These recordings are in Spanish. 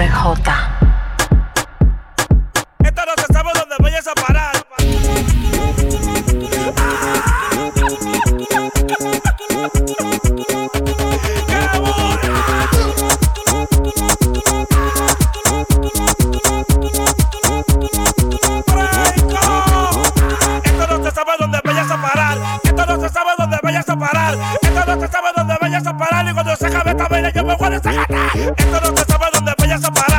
RJ. Esto no se sabe dónde vayas a parar. casa para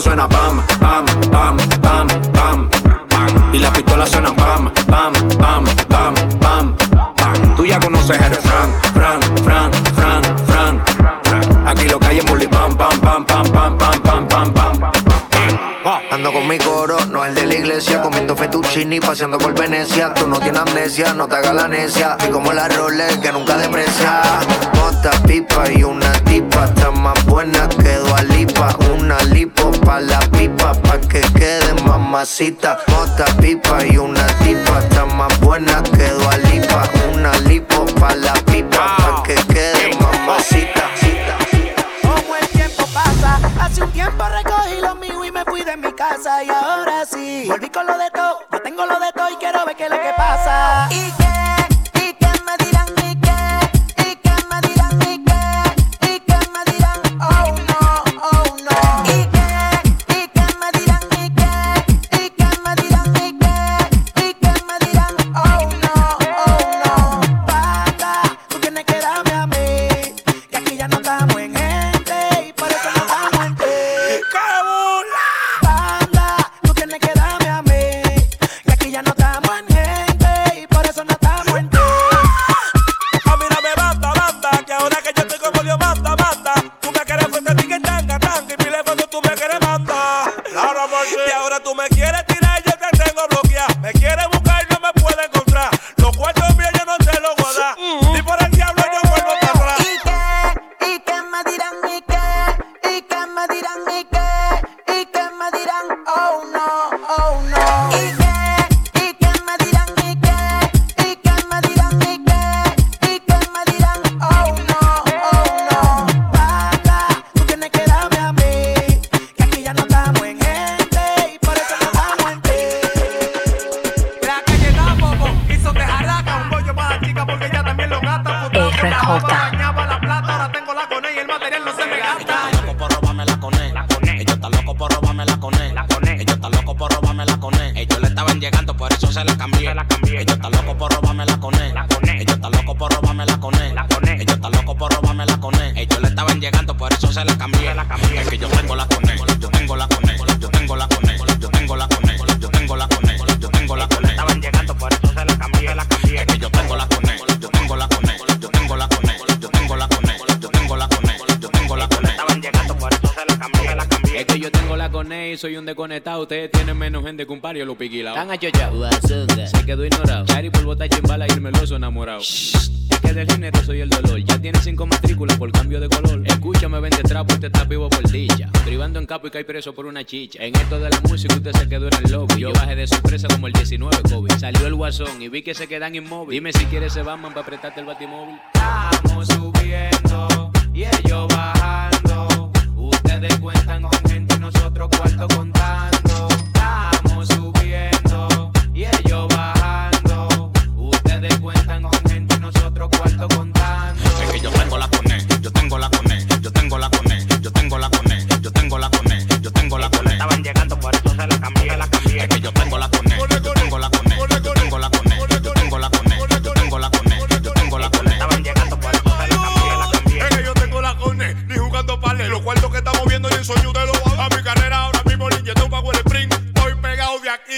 suena pam, pam, paseando por Venecia. Tú no tienes amnesia, no te hagas la necia. Y como la Rolex que nunca deprecia. Mota, pipa y una tipa. Está más buena que lipa Una lipo pa' la pipa, pa' que quede mamacita. Mota, pipa y una tipa. Está más buena que lipa Una lipo pa' la pipa, pa' que quede mamacita. Como el tiempo pasa, hace un tiempo recogí cuidé en mi casa y ahora sí. Volví con lo de todo, no tengo lo de todo y quiero ver qué es lo que pasa. Y se la cambié. La cambié. Ella está loco por robarme la coné. Ella está loco por robarme la coné. Ella está loco por robarme la coné. Ellos le estaban llegando, por eso se la cambié. La cambié. Tengo la cone soy un desconectado. Ustedes tienen menos gente que un pario lo piquilao. Tan achochao. Se quedó ignorado. Chari por bota chimbala y el meloso enamorado. Es que del dinero soy el dolor. Ya tiene cinco matrículas por cambio de color. Escúchame, vende trapo, usted está vivo por dicha. Privando en capo y cae preso por una chicha. En esto de la música usted se quedó en el lobby. Yo bajé de sorpresa como el 19 COVID. Salió el guasón y vi que se quedan inmóviles. Dime si quieres se van para apretarte el batimóvil. Estamos subiendo y ellos bajando ustedes cuentan con gente, nosotros cuarto con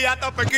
ya está pequeño.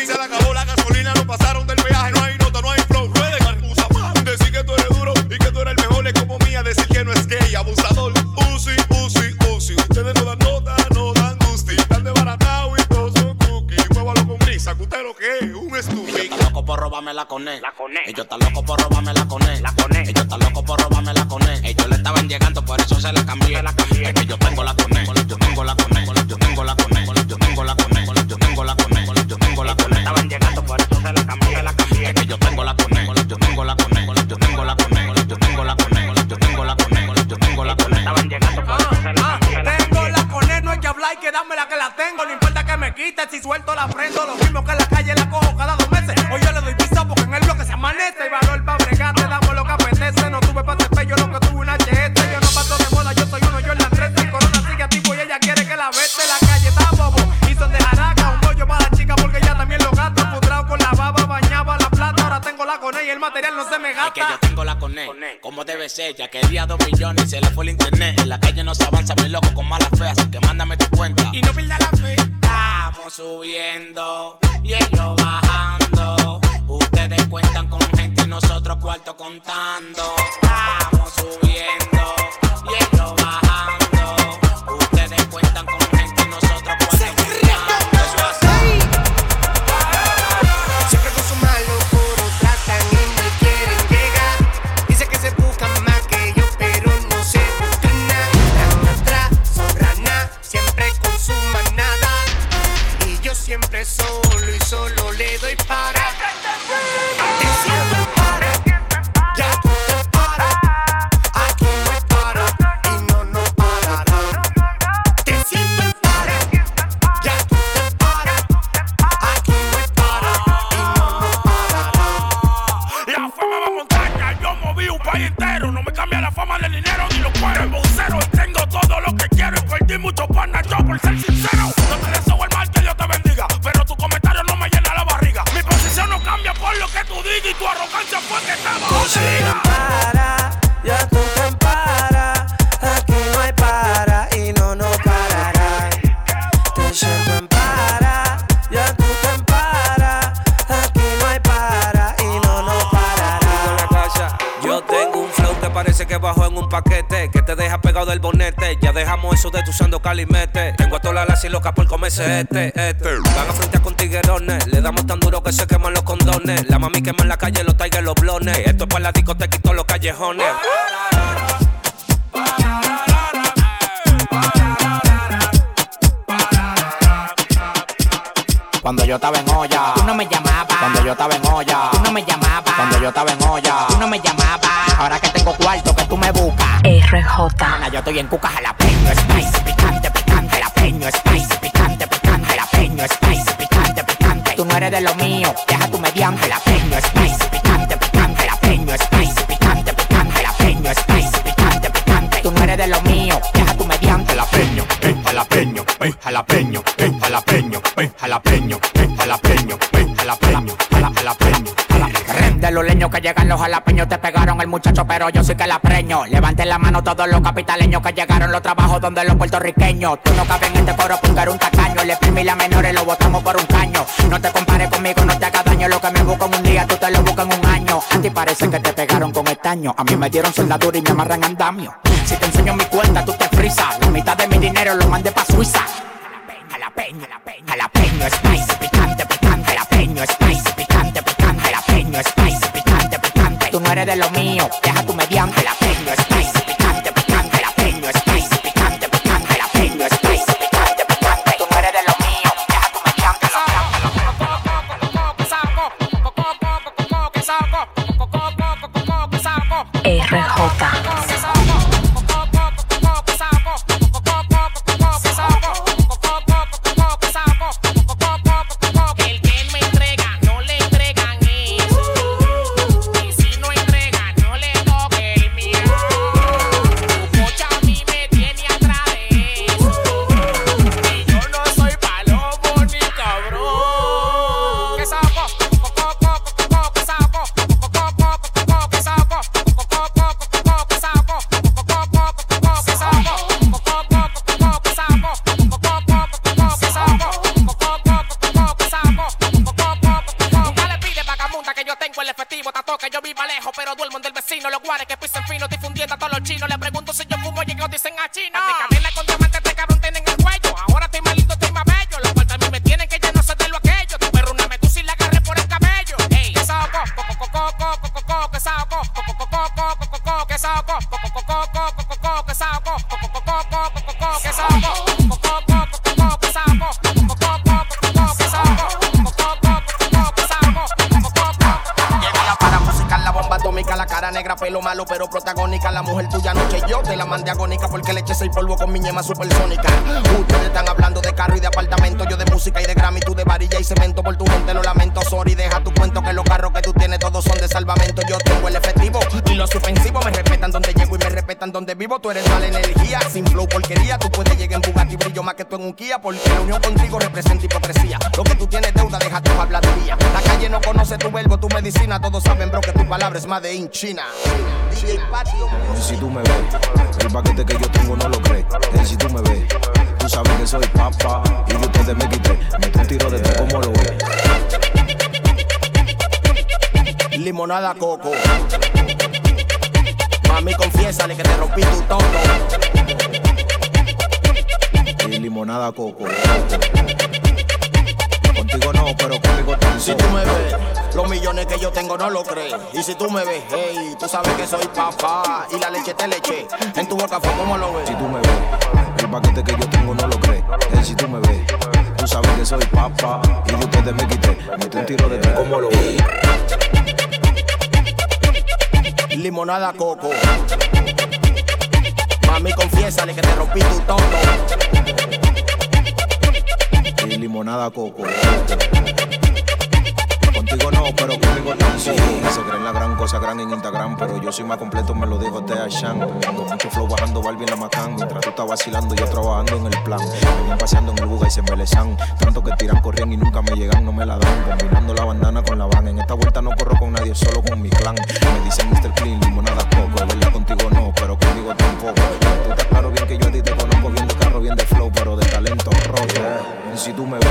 ya que día dos millones se le fue el internet. En la calle no se avanza, mi loco, con mala fe, así que mándame tu cuenta. Y no pierdas la fe. Estamos subiendo y ellos bajando. Ustedes cuentan con gente y nosotros cuarto contando. Estamos subiendo y ellos bajando. Ustedes cuentan con gente. Que te deja pegado del bonete. Ya dejamos eso de tu usando calimete. Tengo a todas las y locas por comerse este, este. Van a con tiguerones. Le damos tan duro que se queman los condones. La mami quema en la calle los tigers, los blones. Esto es para la discoteca y todos los callejones. Cuando yo estaba en olla, Tú no me llamabas. cuando yo estaba en olla, Tú no me llamabas. cuando yo estaba en olla. Tú no me llamabas. Ahora que tengo cuarto que tú me buscas. RJ. Ana, yo estoy en cuca jalapeño, spicy, picante, picante, jalapeño, spicy, picante, picante, jalapeño, spicy, picante, picante. Tú no eres de lo mío, deja tu mediante, jalapeño, spicy, jalapeño, eh, jalapeño, eh, jalapeño, eh, jalapeño, eh, jalapeño, jalapeño, jala- jalapeño, jala- De los leños que llegan los jalapeños te pegaron el muchacho, pero yo sí que la preño. Levanten la mano todos los capitaleños que llegaron los trabajos donde los puertorriqueños. Tú no cabes en este coro porque eres un tacaño. Le primi la menores lo botamos por un caño. No te compares conmigo, no te hagas daño. Lo que me busco en un día, tú te lo buscas en un. A ti parece que te pegaron con estaño. A mí me dieron soldadura y me amarran andamio. Si te enseño mi cuenta, tú te frisas. La mitad de mi dinero lo mandé pa' Suiza. Jalapeño, jalapeño, jalapeño, spicy, picante, picante, jalapeño, spicy, picante, picante, jalapeño, spicy, picante, picante. Tú no eres de lo mío, deja tu mediante, los chinos Le pregunto si yo fumo y ellos dicen a chino pelo malo, pero protagónica. La mujer tuya noche yo te la mandé agónica porque le eché seis polvo con mi ñema supersónica. Ustedes están hablando de carro y de apartamento, yo de música y de Grammy, tú de varilla y cemento. Por tu gente lo lamento, sorry, deja tu cuento que los carros que tú tienes todos son de salvamento. Yo tengo el efectivo los ofensivos me respetan donde llego y me respetan donde vivo. Tú eres mala energía, sin flow porquería. Tú puedes llegar en Bugatti, brillo más que tú en un Kia, porque la unión contigo representa hipocresía. Lo que tú tienes deuda, deja tu habladuría. La calle no conoce tu verbo, tu medicina. Todos saben, bro, que tu palabra es más de in China. DJ Patio si tú me ves, el paquete que yo tengo no lo crees. Si tú me ves, tú sabes que soy papá y de ustedes me quité. Mete un tiro de tres como lo ves. Limonada coco. Mami, confiésale que te rompí tu toto. Y limonada coco. Contigo no, pero conmigo tan Si tú me ves, los millones que yo tengo no lo crees. Y si tú me ves, hey, tú sabes que soy papá. Y la leche te leche. En tu boca fue como lo ves. Si tú me ves, el paquete que yo tengo no lo crees. Y si tú me ves, tú sabes que soy papá y de ustedes me quité. Mete un tiro de tres como lo ves. Limonada coco. Mami, confiésale que te rompí tu toto. Y limonada coco. Contigo no, pero conmigo tan sí. Se creen la gran cosa gran en Instagram, pero yo soy más completo, me lo dijo Tea Shan. Con mucho flow bajando Barbie en la Macán. Mientras tú estás vacilando, yo trabajando en el plan. Me paseando en el buga y se embelezan. Tanto que tiran, corrían y nunca me llegan, no me la dan. Combinando la bandana con la van. En esta vuelta no corro con nadie, solo con mi clan. Me dicen Mr. Clean, limonada coco. Es verdad, contigo no, pero conmigo tampoco. Si tú me ves,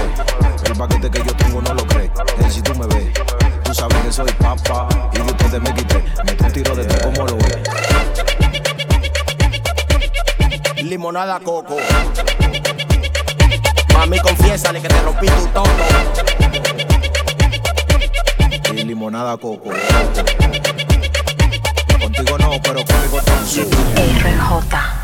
el paquete que yo tengo no lo crees. Si tú me ves, tú sabes que soy papa. Y de ustedes me quité, me un tiro de tres como lo ves. Limonada coco. Mami, confiésale que te rompí tu tono. Y limonada coco. Contigo no, pero conmigo tan RJ.